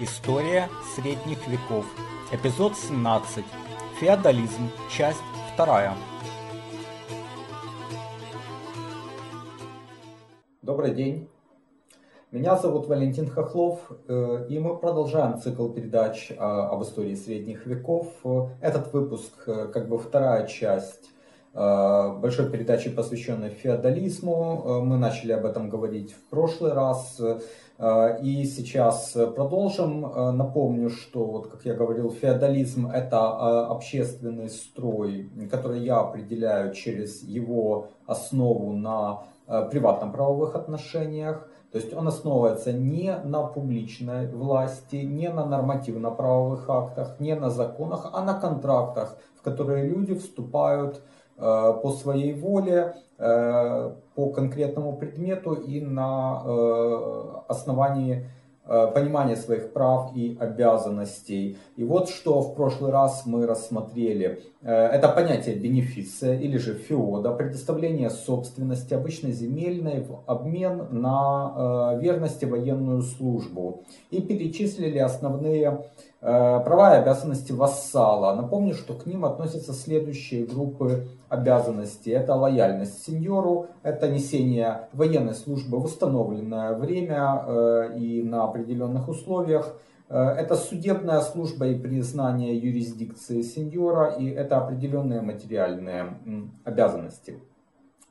История средних веков. Эпизод 17. Феодализм. Часть 2. Добрый день. Меня зовут Валентин Хохлов, э, и мы продолжаем цикл передач э, об истории средних веков. Этот выпуск э, как бы вторая часть большой передачи, посвященной феодализму. Мы начали об этом говорить в прошлый раз. И сейчас продолжим. Напомню, что, вот, как я говорил, феодализм – это общественный строй, который я определяю через его основу на приватно-правовых отношениях. То есть он основывается не на публичной власти, не на нормативно-правовых актах, не на законах, а на контрактах, в которые люди вступают э, по своей воле, э, по конкретному предмету и на э, основании Э, понимание своих прав и обязанностей. И вот что в прошлый раз мы рассмотрели. Э, это понятие бенефиция или же феода, предоставление собственности, обычно земельной, в обмен на э, верность и военную службу. И перечислили основные права и обязанности вассала. Напомню, что к ним относятся следующие группы обязанностей. Это лояльность сеньору, это несение военной службы в установленное время э, и на определенных условиях. Э, это судебная служба и признание юрисдикции сеньора, и это определенные материальные обязанности.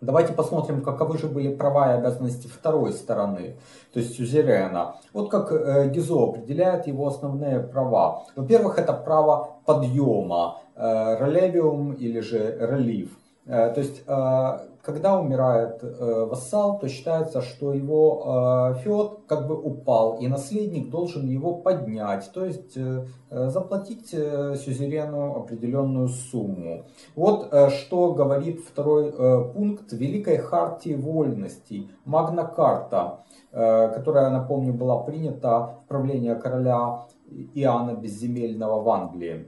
Давайте посмотрим, каковы же были права и обязанности второй стороны, то есть сюзерена. Вот как э, Гизо определяет его основные права. Во-первых, это право подъема, э, релевиум или же релив. Э, то есть когда умирает э, вассал, то считается, что его э, феод как бы упал, и наследник должен его поднять, то есть э, заплатить э, сюзерену определенную сумму. Вот э, что говорит второй э, пункт Великой Хартии Вольностей, Магна Карта, э, которая, напомню, была принята в правление короля Иоанна Безземельного в Англии.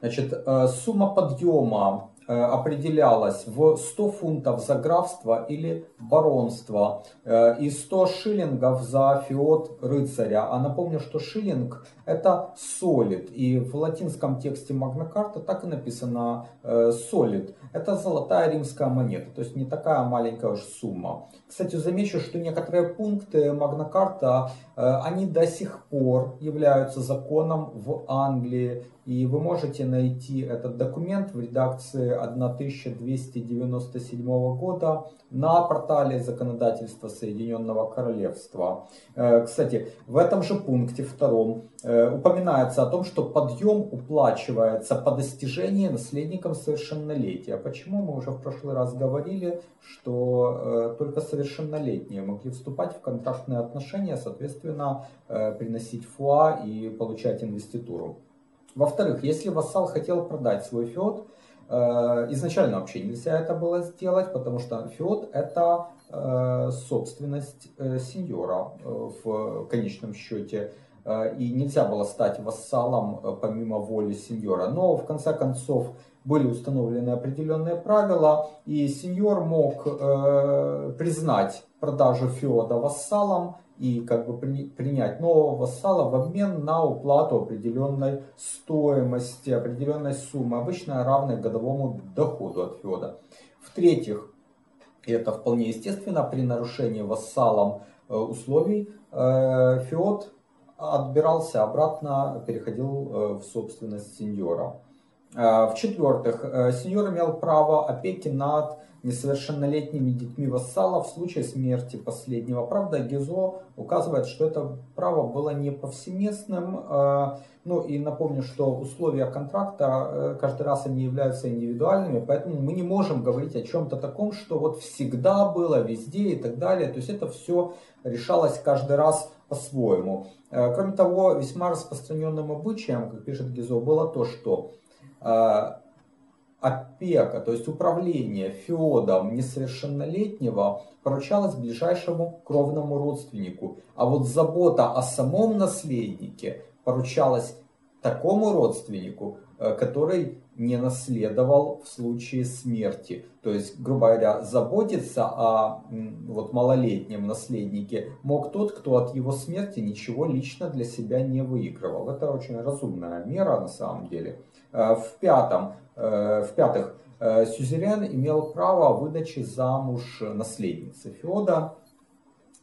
Значит, э, сумма подъема Э, определялась в 100 фунтов за графство или баронство э, и 100 шиллингов за феод рыцаря. А напомню, что шиллинг это солид. И в латинском тексте Магнакарта так и написано солид. Э, это золотая римская монета, то есть не такая маленькая уж сумма. Кстати, замечу, что некоторые пункты Магнакарта, они до сих пор являются законом в Англии и вы можете найти этот документ в редакции 1297 года на портале законодательства Соединенного Королевства. Э, кстати, в этом же пункте втором э, упоминается о том, что подъем уплачивается по достижении наследникам совершеннолетия. Почему мы уже в прошлый раз говорили, что э, только совершеннолетние могли вступать в контрактные отношения, соответственно, приносить фуа и получать инвеституру. Во-вторых, если вассал хотел продать свой феод, изначально вообще нельзя это было сделать, потому что феод это э, собственность э, сеньора в конечном счете. И нельзя было стать вассалом помимо воли сеньора. Но в конце концов были установлены определенные правила, и сеньор мог признать продажу феода вассалом и как бы при, принять нового вассала в обмен на уплату определенной стоимости, определенной суммы, обычно равной годовому доходу от феода. В-третьих, это вполне естественно, при нарушении вассалом э, условий э, феод отбирался обратно, переходил э, в собственность сеньора. В-четвертых, сеньор имел право опеки над несовершеннолетними детьми вассала в случае смерти последнего. Правда, Гизо указывает, что это право было не повсеместным. Э, ну и напомню, что условия контракта э, каждый раз они являются индивидуальными, поэтому мы не можем говорить о чем-то таком, что вот всегда было, везде и так далее. То есть это все решалось каждый раз по-своему. Э, кроме того, весьма распространенным обычаем, как пишет Гизо, было то, что опека, то есть управление феодом несовершеннолетнего поручалось ближайшему кровному родственнику, а вот забота о самом наследнике поручалась такому родственнику, э, который не наследовал в случае смерти. То есть, грубо говоря, заботиться о вот, малолетнем наследнике мог тот, кто от его смерти ничего лично для себя не выигрывал. Это очень разумная мера на самом деле. Э, в, пятом, э, в пятых, сюзерен имел право выдачи замуж наследницы Феода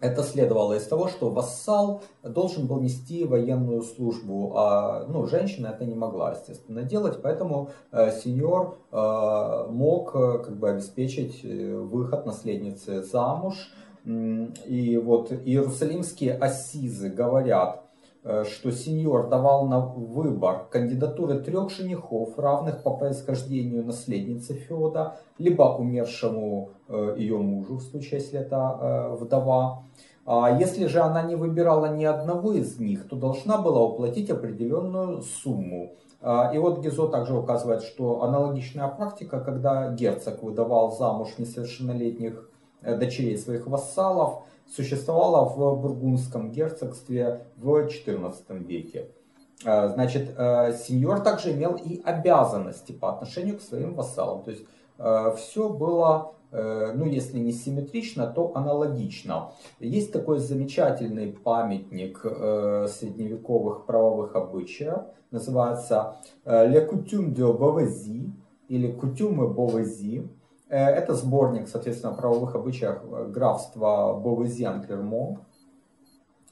это следовало из того, что вассал должен был нести военную службу, а ну, женщина это не могла, естественно, делать, поэтому э, сеньор э, мог э, как бы обеспечить э, выход наследницы замуж. И вот иерусалимские ассизы говорят, э, что сеньор давал на выбор кандидатуры трех женихов, равных по происхождению наследницы Феода, либо умершему ее мужу, в случае, если это вдова, а если же она не выбирала ни одного из них, то должна была уплатить определенную сумму. А, и вот Гизо также указывает, что аналогичная практика, когда герцог выдавал замуж несовершеннолетних э, дочерей своих вассалов, существовала в Бургундском герцогстве в XIV веке. А, значит, э, сеньор также имел и обязанности по отношению к своим вассалам. То есть э, все было Э, ну если не симметрично, то аналогично. Есть такой замечательный памятник э, средневековых правовых обычаев, называется э, Le Coutume de или Coutume Beauvaisis. Это сборник, соответственно, правовых обычаев графства Beauvaisis-Клермон,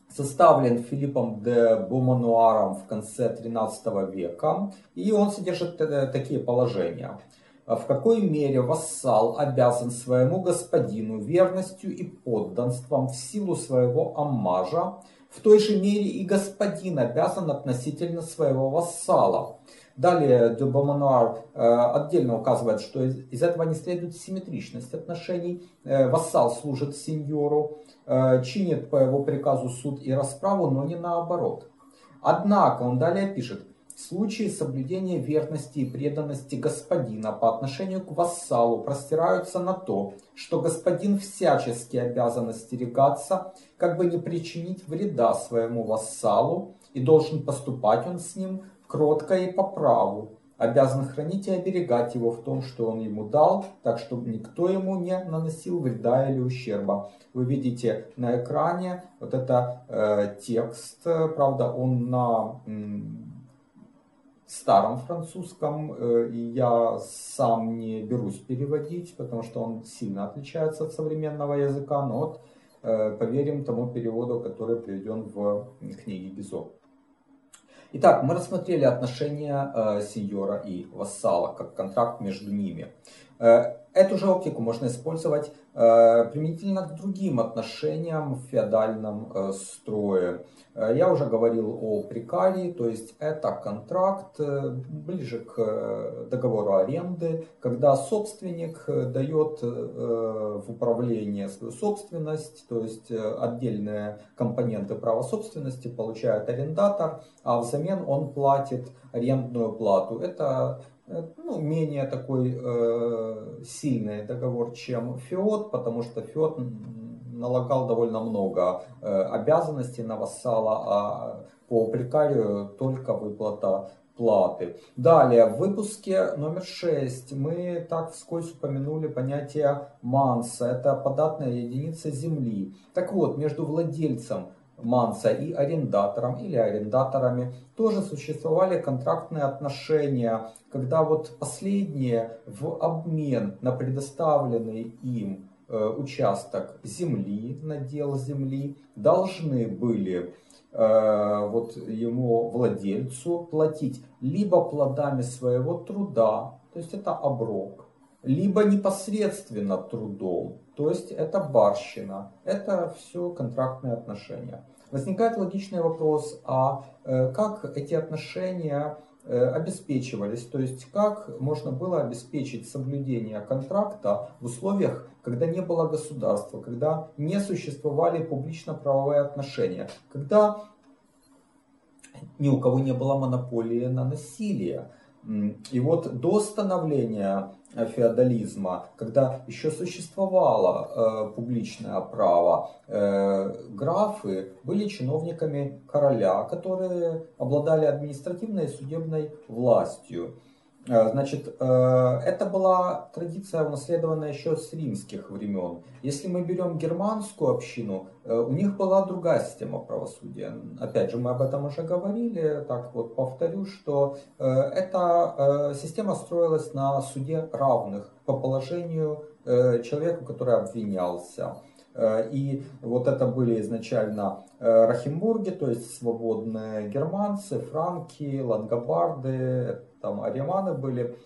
составлен Филиппом де Бомануаром в конце 13 века, и он содержит такие положения. В какой мере вассал обязан своему господину верностью и подданством в силу своего аммажа, в той же мере и господин обязан относительно своего вассала. Далее Дюбомануар э, отдельно указывает, что из, этого не следует симметричность отношений. Э, вассал служит сеньору, э, чинит по его приказу суд и расправу, но не наоборот. Однако он далее пишет, в случае соблюдения верности и преданности господина по отношению к вассалу простираются на то, что господин всячески обязан остерегаться, как бы не причинить вреда своему вассалу, и должен поступать он с ним кротко и по праву, обязан хранить и оберегать его в том, что он ему дал, так чтобы никто ему не наносил вреда или ущерба. Вы видите на экране вот это э, текст, правда он на старом французском, э, я сам не берусь переводить, потому что он сильно отличается от современного языка, но вот э, поверим тому переводу, который приведен в книге Гизо. Итак, мы рассмотрели отношения э, сеньора и вассала, как контракт между ними. Эту же оптику можно использовать применительно к другим отношениям в феодальном строе. Э, я уже говорил о прикарии, то есть это контракт э, ближе к э, договору аренды, когда собственник дает в управление свою собственность, то есть отдельные компоненты права собственности получает арендатор, а взамен он платит арендную плату. Это ну, менее такой э, сильный договор, чем ФИОТ, потому что ФИОТ налагал довольно много э, обязанностей на вассала, а по прикарию только выплата платы. Далее, в выпуске номер 6 мы так вскользь упомянули понятие манса. Это податная единица земли. Так вот, между владельцем манса и арендатором или арендаторами тоже существовали контрактные отношения, когда вот последние в обмен на предоставленный им Э, участок земли, надел земли, должны были э, вот ему, владельцу, платить либо плодами своего труда, то есть это оброк, либо непосредственно трудом, то есть это барщина, это все контрактные отношения. Возникает логичный вопрос, а э, как эти отношения Э, обеспечивались, то есть как можно было обеспечить соблюдение контракта в условиях, когда не было государства, когда не существовали публично-правовые отношения, когда ни у кого не было монополии на насилие. И вот до становления Э, феодализма, когда еще существовало э, публичное право, э, графы были чиновниками короля, которые обладали административной и судебной властью. Э, значит, э, это была традиция, унаследованная еще с римских времен. Если мы берем германскую общину, э, у них была другая система правосудия. Опять же, мы об этом уже говорили, так вот повторю, что эта система строилась на суде равных по положению человеку, который обвинялся. И вот это были изначально Рахимбурги, то есть свободные германцы, франки, лангобарды, там ариманы были.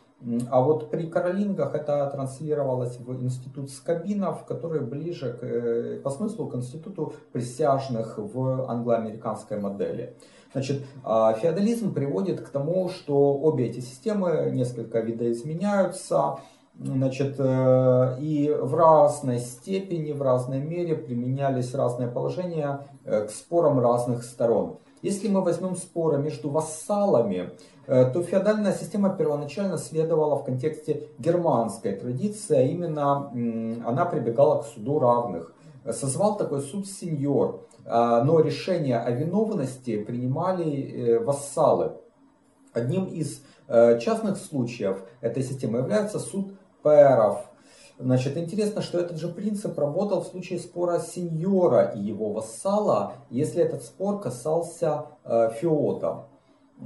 А вот при каролингах это транслировалось в институт скабинов, который ближе к, э, по смыслу к институту присяжных в англоамериканской модели. Значит, а, феодализм приводит к тому, что обе эти системы несколько видоизменяются, значит, э, и в разной степени, в разной мере применялись разные положения э, к спорам разных сторон. Если мы возьмем споры между вассалами, то феодальная система первоначально следовала в контексте германской традиции, а именно она прибегала к суду равных. Созвал такой суд сеньор, а, но решение о виновности принимали э, вассалы. Одним из э, частных случаев этой системы является суд пэров. Значит, интересно, что этот же принцип работал в случае спора сеньора и его вассала, если этот спор касался феода.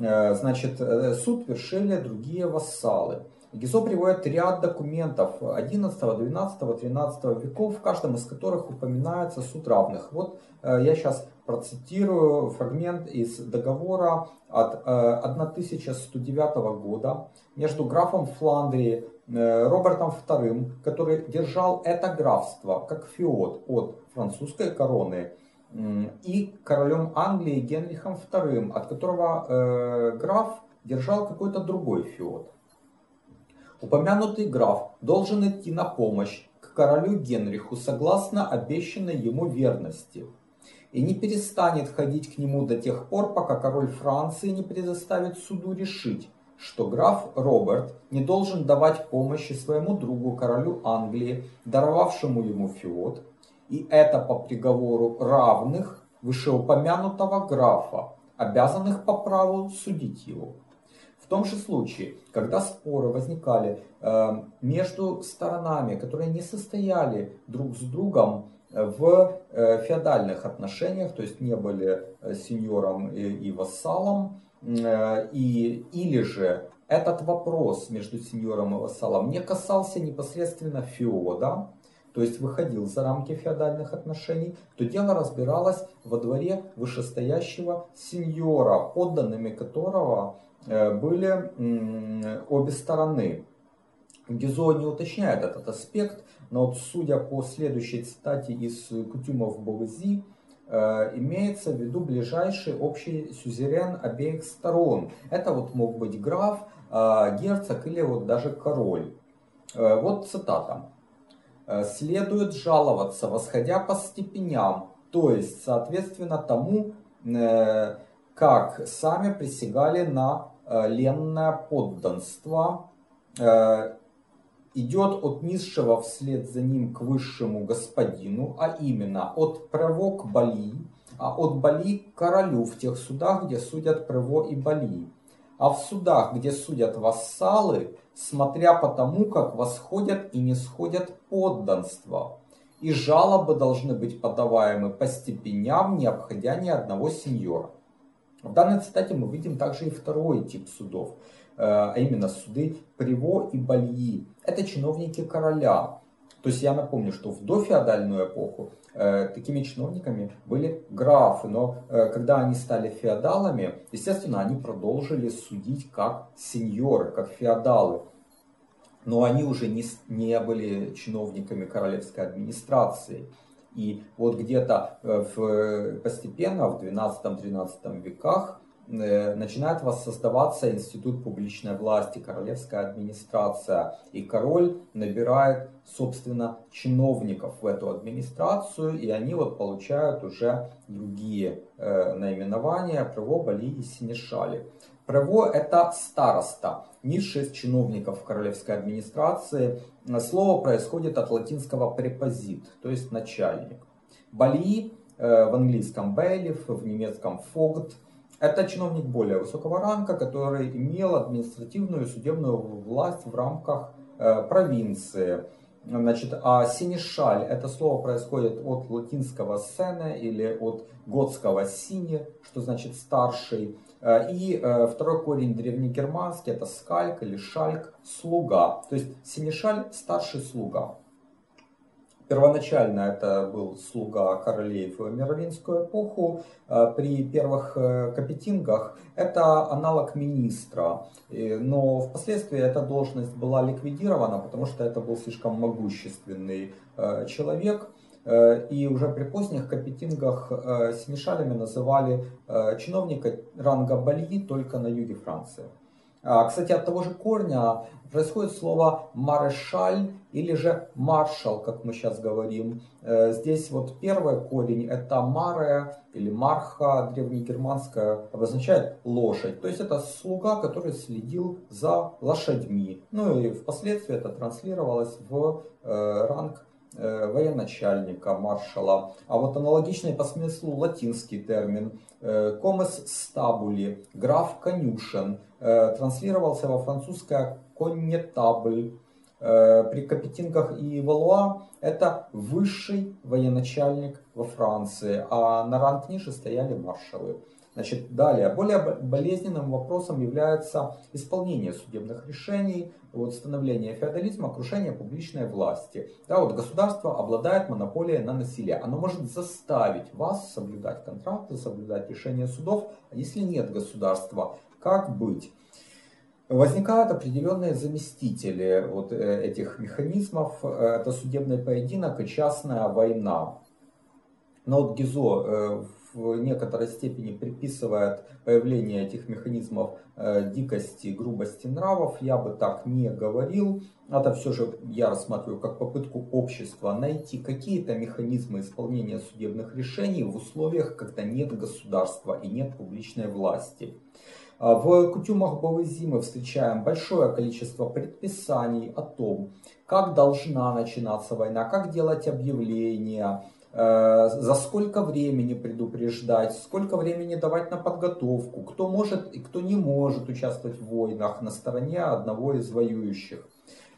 Э, значит, э, суд вершили другие вассалы. Гизо приводит ряд документов 11, 12, 13 веков, в каждом из которых упоминается суд равных. Вот э, я сейчас процитирую фрагмент из договора от 1109 года между графом Фландрии Робертом II, который держал это графство как феод от французской короны, и королем Англии Генрихом II, от которого э, граф держал какой-то другой феод. Упомянутый граф должен идти на помощь к королю Генриху согласно обещанной ему верности и не перестанет ходить к нему до тех пор, пока король Франции не предоставит суду решить, что граф Роберт не должен давать помощи своему другу королю Англии, даровавшему ему феод, и это по приговору равных вышеупомянутого графа, обязанных по праву судить его. В том же случае, когда споры возникали э, между сторонами, которые не состояли друг с другом в э, феодальных отношениях, то есть не были э, сеньором и, и вассалом, э, и, или же этот вопрос между сеньором и вассалом не касался непосредственно феода, то есть выходил за рамки феодальных отношений, то дело разбиралось во дворе вышестоящего сеньора, подданными которого э, были обе стороны. Гизо не уточняет этот аспект, но вот судя по следующей цитате из Кутюмов Бовези, э, имеется в виду ближайший общий сюзерен обеих сторон. Это вот мог быть граф, э, герцог или вот даже король. Вот цитата. Э, следует жаловаться, восходя по степеням, то есть соответственно тому, э, как сами присягали на э, ленное подданство, идет от низшего вслед за ним к высшему господину, а именно от Прево к Бали, а от Бали к королю в тех судах, где судят Прево и Бали. А в судах, где судят вассалы, смотря по тому, как восходят и не сходят подданства. И жалобы должны быть подаваемы по степеням, не обходя ни одного сеньора. В данной цитате мы видим также и второй тип судов, э, а именно суды Приво и Бальи. Это чиновники короля. То есть я напомню, что в дофеодальную эпоху Э, такими чиновниками были графы, но э, когда они стали феодалами, естественно, они продолжили судить как сеньоры, как феодалы. Но они уже не, не были чиновниками королевской администрации. И вот где-то э, в, постепенно в 12-13 веках начинает воссоздаваться институт публичной власти, королевская администрация. И король набирает, собственно, чиновников в эту администрацию, и они вот получают уже другие э, наименования Прево, Бали и Синешали. Прево это староста, низший из чиновников королевской администрации. Слово происходит от латинского препозит, то есть начальник. Бали э, в английском bailiff, в немецком фогт, Это чиновник более высокого ранга, который имел административную и судебную власть в рамках э, провинции. Значит, а синешаль это слово происходит от латинского сене или от готского сине, что значит старший. Э, и э, второй корень древнегерманский это скальк или шальк, слуга. То есть синешаль старший слуга. Первоначально это был слуга королей в мировинскую эпоху. Э, при первых капетингах это аналог министра. Но впоследствии эта должность была ликвидирована, потому что это был слишком могущественный человек. И уже при поздних капетингах синешалями называли чиновника ранга бальи только на юге Франции. А, кстати, от того же корня происходит слово марешаль или же маршал, как мы сейчас говорим. Э, здесь вот первый корень это маре или марха, древнегерманская, обозначает лошадь. То есть это слуга, который следил за лошадьми. Ну и впоследствии это транслировалось в э, ранг э, военачальника, маршала. А вот аналогичный по смыслу латинский термин комес стабули, граф конюшен, транслировался во французское коннетабль. Э, при Капетингах и Валуа это высший военачальник во Франции, а на ранг ниже стояли маршалы. Значит, далее, более болезненным вопросом является исполнение судебных решений, вот, становление феодализма, крушение публичной власти. Да, вот государство обладает монополией на насилие. Оно может заставить вас соблюдать контракты, соблюдать решения судов. А если нет государства, как быть? Возникают определенные заместители вот э, этих механизмов. Э, это судебный поединок и частная война. Но вот Гизо э, в некоторой степени приписывает появление этих механизмов дикости, грубости нравов. Я бы так не говорил. Это все же я рассматриваю как попытку общества найти какие-то механизмы исполнения судебных решений в условиях, когда нет государства и нет публичной власти. А в кутюмах Бавызи мы встречаем большое количество предписаний о том, как должна начинаться война, как делать объявления, э, за сколько времени предупреждать, сколько времени давать на подготовку, кто может и кто не может участвовать в войнах на стороне одного из воюющих.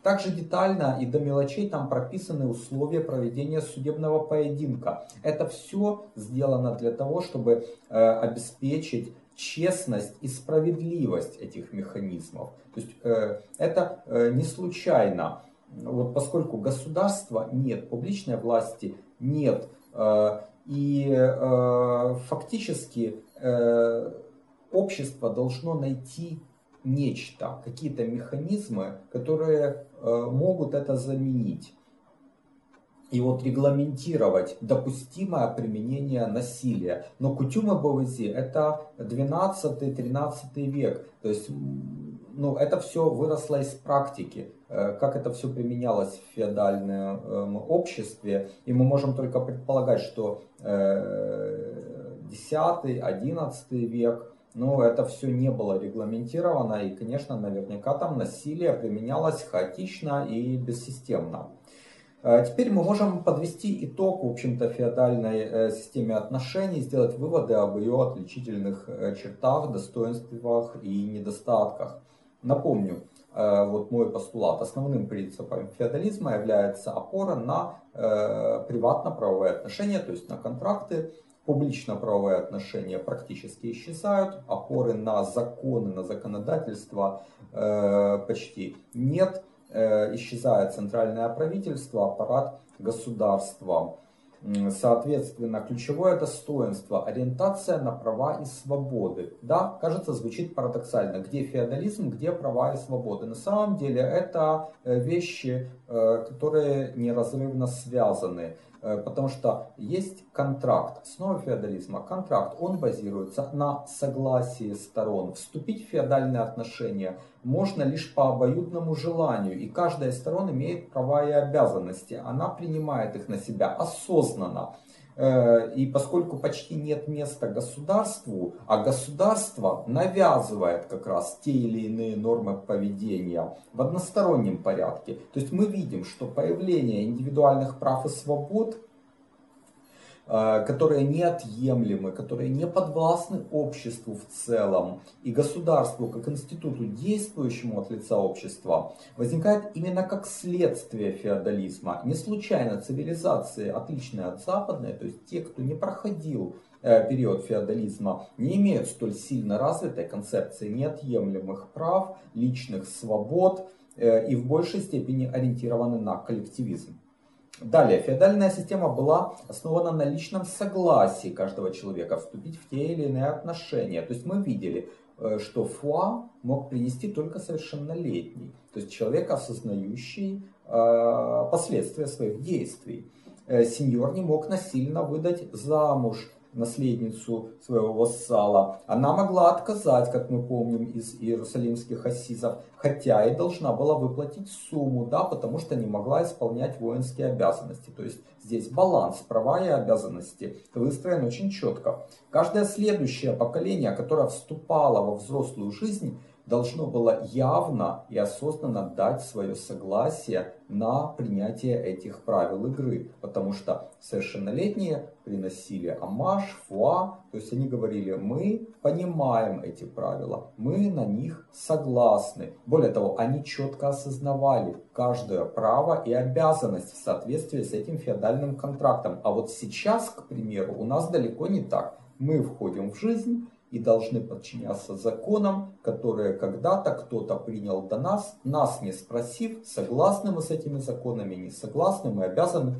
Также детально и до мелочей там прописаны условия проведения судебного поединка. Это все сделано для того, чтобы э, обеспечить честность и справедливость этих механизмов. То есть э, это э, не случайно. Вот поскольку государства нет, публичной власти нет, э, и э, фактически э, общество должно найти нечто, какие-то механизмы, которые э, могут это заменить и вот регламентировать допустимое применение насилия. Но кутюмы Бавази это 12-13 век. То есть ну, это все выросло из практики, э, как это все применялось в феодальном эм, обществе. И мы можем только предполагать, что 10-11 э, век, ну, это все не было регламентировано, и, конечно, наверняка там насилие применялось хаотично и бессистемно. А теперь мы можем подвести итог, в общем-то, феодальной э, системе отношений, сделать выводы об ее отличительных э, чертах, достоинствах и недостатках. Напомню, э, вот мой постулат. Основным принципом феодализма является опора на приватно-правовые отношения, то есть на контракты. Публично-правовые отношения практически исчезают, опоры на законы, на законодательство почти нет. Э, исчезает центральное правительство, аппарат государства. Соответственно, ключевое достоинство – ориентация на права и свободы. Да, кажется, звучит парадоксально. Где феодализм, где права и свободы? На самом деле это э, вещи, э, которые неразрывно связаны. Э, потому что есть контракт, основа феодализма, контракт, он базируется на согласии сторон. Вступить в феодальные отношения можно лишь по обоюдному желанию, и каждая из сторон имеет права и обязанности, она принимает их на себя осознанно. Э, и поскольку почти нет места государству, а государство навязывает как раз те или иные нормы поведения в одностороннем порядке, то есть мы видим, что появление индивидуальных прав и свобод которые неотъемлемы, которые не подвластны обществу в целом и государству как институту, действующему от лица общества, возникает именно как следствие феодализма. Не случайно цивилизации, отличные от западной, то есть те, кто не проходил э, период феодализма, не имеют столь сильно развитой концепции неотъемлемых прав, личных свобод и в большей степени ориентированы на коллективизм. Далее, феодальная система была основана на личном согласии каждого человека вступить в те или иные отношения. То есть мы видели, э, что фуа мог принести только совершеннолетний, то есть человек, осознающий э, последствия своих действий. Э, сеньор не мог насильно выдать замуж наследницу своего вассала, она могла отказать, как мы помним из иерусалимских ассизов, хотя и должна была выплатить сумму, да, потому что не могла исполнять воинские обязанности. То есть здесь баланс, права и обязанности выстроен очень четко. Каждое следующее поколение, которое вступало во взрослую жизнь, должно было явно и осознанно дать свое согласие на принятие этих правил игры. Потому что совершеннолетние приносили амаш, фуа, то есть они говорили, мы понимаем эти правила, мы на них согласны. Более того, они четко осознавали каждое право и обязанность в соответствии с этим феодальным контрактом. А вот сейчас, к примеру, у нас далеко не так. Мы входим в жизнь, и должны подчиняться законам, которые когда-то кто-то принял до нас, нас не спросив, согласны мы с этими законами, не согласны, мы обязаны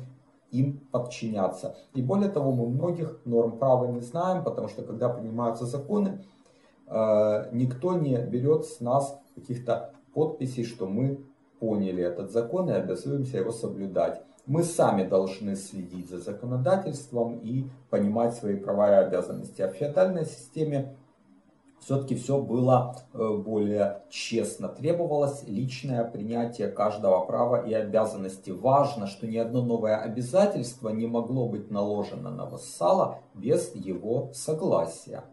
им подчиняться. И более того, мы многих норм права не знаем, потому что когда принимаются законы, э, никто не берет с нас каких-то подписей, что мы поняли этот закон и обязуемся его соблюдать. Мы сами должны следить за законодательством и понимать свои права и обязанности. А в феодальной системе все-таки все было э, более честно. Требовалось личное принятие каждого права и обязанности. Важно, что ни одно новое обязательство не могло быть наложено на вассала без его согласия.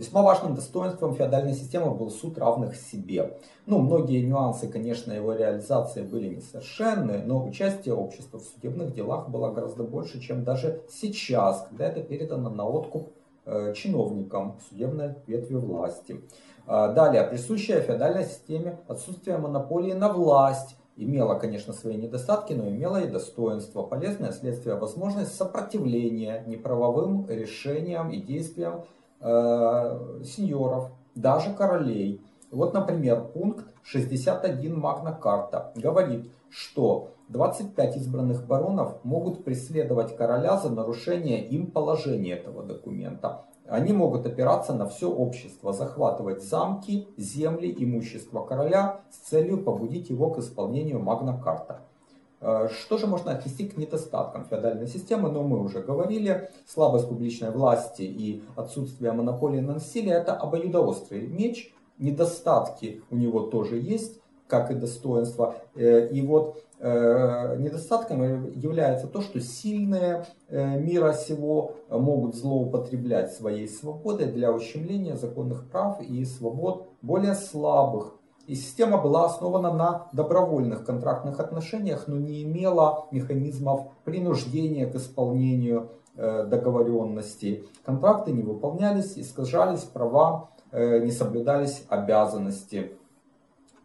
Весьма важным достоинством феодальной системы был суд равных себе. Ну, многие нюансы, конечно, его реализации были несовершенны, но участие общества в судебных делах было гораздо больше, чем даже сейчас, когда это передано на откуп э, чиновникам судебной ветви власти. Э, далее, присущая феодальной системе отсутствие монополии на власть имела, конечно, свои недостатки, но имела и достоинство, полезное следствие, возможность сопротивления неправовым решениям и действиям э, сеньоров, даже королей. Вот, например, пункт 61 Магна Карта говорит, что 25 избранных баронов могут преследовать короля за нарушение им положения этого документа. Они могут опираться на все общество, захватывать замки, земли, имущество короля с целью побудить его к исполнению Магна Карта. Э, что же можно отнести к недостаткам феодальной системы? Но мы уже говорили, слабость публичной власти и отсутствие монополии на насилие – это обоюдоострый меч. Недостатки у него тоже есть, как и достоинства. Э, и вот э, недостатком является то, что сильные мира сего могут злоупотреблять своей свободой для ущемления законных прав и свобод более слабых и система была основана на добровольных контрактных отношениях, но не имела механизмов принуждения к исполнению э, договоренностей. Контракты не выполнялись, искажались права, э, не соблюдались обязанности.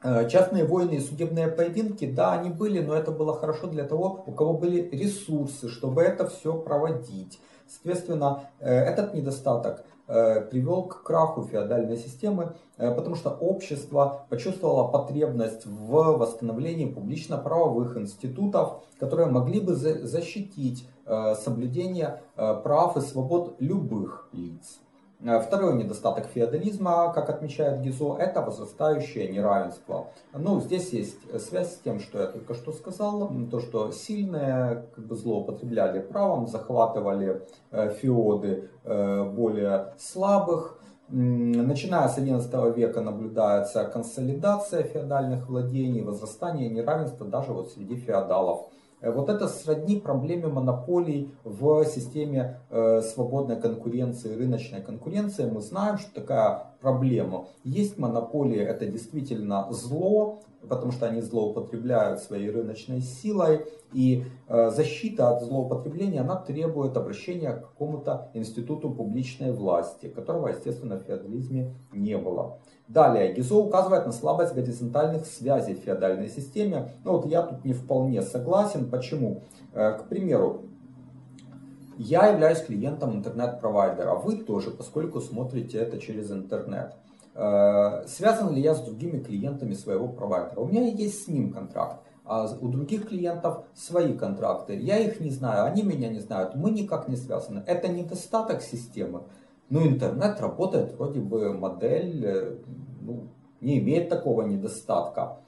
Э, частные войны и судебные поединки, да, они были, но это было хорошо для того, у кого были ресурсы, чтобы это все проводить. Соответственно, этот недостаток привел к краху феодальной системы, э, потому что общество почувствовало потребность в восстановлении публично-правовых институтов, которые могли бы защитить э, соблюдение прав и свобод любых лиц. Э, второй недостаток феодализма, как отмечает Гизо, это возрастающее неравенство. Ну, здесь есть связь с тем, что я только что сказал, то, что сильные как бы злоупотребляли правом, захватывали э, феоды э, более слабых. Начиная с XI века наблюдается консолидация феодальных владений, возрастание неравенства даже вот среди феодалов. Э, вот это сродни проблеме монополий в системе э, свободной конкуренции, рыночной конкуренции. Мы знаем, что такая проблему. Есть монополии, это действительно зло, потому что они злоупотребляют своей рыночной силой, и э, защита от злоупотребления, она требует обращения к какому-то институту публичной власти, которого, естественно, в феодализме не было. Далее, Гизо указывает на слабость горизонтальных связей в феодальной системе. Ну вот я тут не вполне согласен. Почему? Э, к примеру, я являюсь клиентом интернет-провайдера, вы тоже, поскольку смотрите это через интернет. Э, связан ли я с другими клиентами своего провайдера? У меня есть с ним контракт, а у других клиентов свои контракты. Я их не знаю, они меня не знают, мы никак не связаны. Это недостаток системы. Но интернет работает, вроде бы модель э, ну, не имеет такого недостатка.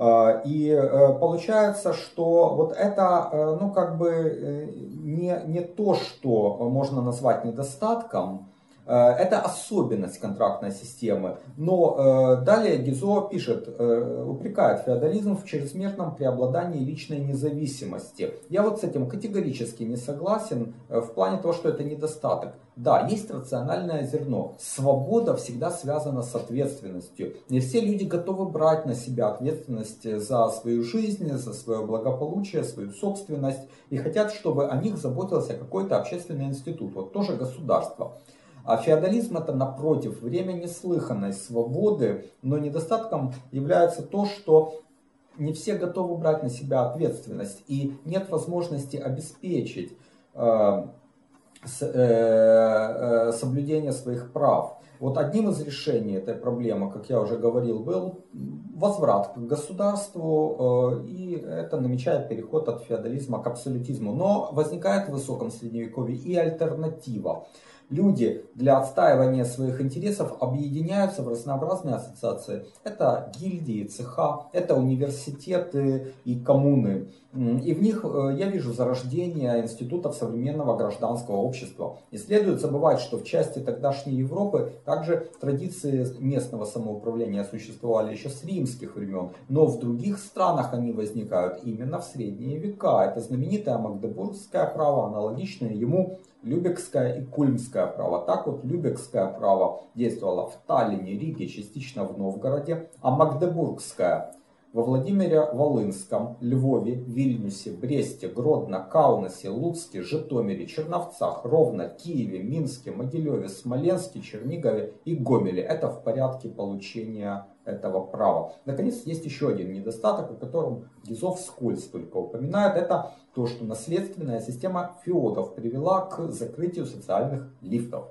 А, и э, получается, что вот это, э, ну, как бы э, не, не то, что можно назвать недостатком, это особенность контрактной системы. Но э, далее Гизо пишет, э, упрекает феодализм в чрезмерном преобладании личной независимости. Я вот с этим категорически не согласен в плане того, что это недостаток. Да, есть рациональное зерно. Свобода всегда связана с ответственностью. Не все люди готовы брать на себя ответственность за свою жизнь, за свое благополучие, свою собственность и хотят, чтобы о них заботился какой-то общественный институт, вот тоже государство. А феодализм это напротив время неслыханной свободы, но недостатком является то, что не все готовы брать на себя ответственность и нет возможности обеспечить э, э, э, соблюдение своих прав. Вот одним из решений этой проблемы, как я уже говорил, был возврат к государству, э, и это намечает переход от феодализма к абсолютизму. Но возникает в высоком средневековье и альтернатива. Люди для отстаивания своих интересов объединяются в разнообразные ассоциации. Это гильдии, цеха, это университеты и коммуны. И в них э, я вижу зарождение институтов современного гражданского общества. Не следует забывать, что в части тогдашней Европы также традиции местного самоуправления существовали еще с римских времен, но в других странах они возникают именно в средние века. Это знаменитое магдебургское право, аналогичное ему Любекское и Кульмское право. Так вот, Любекское право действовало в Таллине, Риге, частично в Новгороде, а Магдебургское во Владимире Волынском, Львове, Вильнюсе, Бресте, Гродно, Каунасе, Луцке, Житомире, Черновцах, Ровно, Киеве, Минске, Могилеве, Смоленске, Чернигове и Гомеле. Это в порядке получения этого права. Наконец, есть еще один недостаток, о котором Гизов вскользь только упоминает. Это то, что наследственная система феодов привела к закрытию социальных лифтов.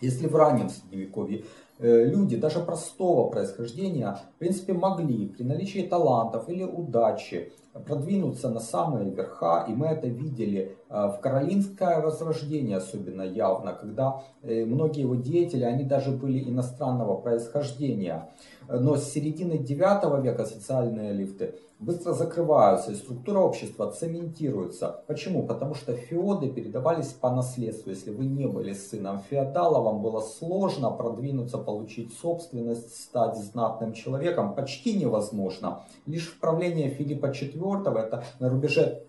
Если в раннем средневековье люди даже простого происхождения, в принципе, могли при наличии талантов или удачи продвинуться на самые верха, и мы это видели э, в Каролинское возрождение особенно явно, когда э, многие его деятели, они даже были иностранного происхождения. Но с середины 9 века социальные лифты быстро закрываются, и структура общества цементируется. Почему? Потому что феоды передавались по наследству. Если вы не были сыном феодала, вам было сложно продвинуться, получить собственность, стать знатным человеком. Почти невозможно. Лишь в правлении Филиппа IV, это на рубеже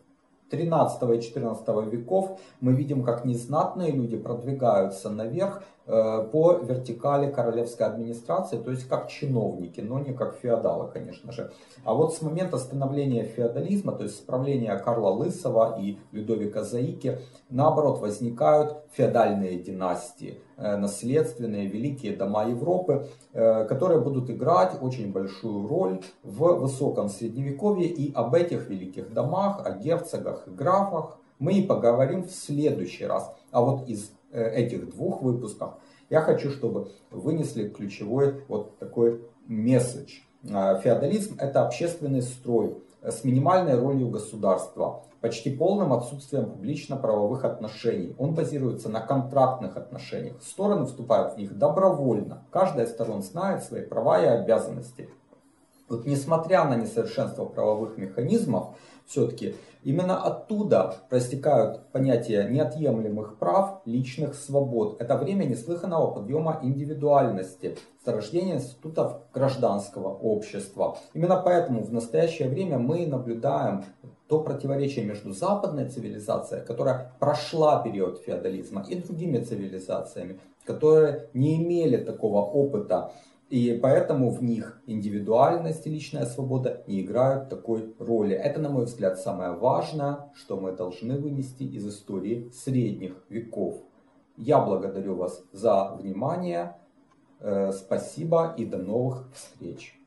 13 и 14 веков мы видим, как незнатные люди продвигаются наверх по вертикали королевской администрации, то есть как чиновники, но не как феодалы, конечно же. А вот с момента становления феодализма, то есть с правления Карла Лысого и Людовика Заики, наоборот, возникают феодальные династии, э, наследственные великие дома Европы, э, которые будут играть очень большую роль в высоком средневековье. И об этих великих домах, о герцогах и графах мы и поговорим в следующий раз. А вот из э, этих двух выпусков я хочу, чтобы вынесли ключевой вот такой месседж. Феодализм это общественный строй с минимальной ролью государства почти полным отсутствием публично-правовых отношений. Он базируется на контрактных отношениях. Стороны вступают в них добровольно. Каждая из сторон знает свои права и обязанности. Вот несмотря на несовершенство правовых механизмов, все-таки именно оттуда проистекают понятия неотъемлемых прав, личных свобод. Это время неслыханного подъема индивидуальности, зарождения институтов гражданского общества. Именно поэтому в настоящее время мы наблюдаем то противоречие между западной цивилизацией, которая прошла период феодализма, и другими цивилизациями, которые не имели такого опыта, и поэтому в них индивидуальность и личная свобода не играют такой роли. Это, на мой взгляд, самое важное, что мы должны вынести из истории средних веков. Я благодарю вас за внимание. Э, спасибо и до новых встреч.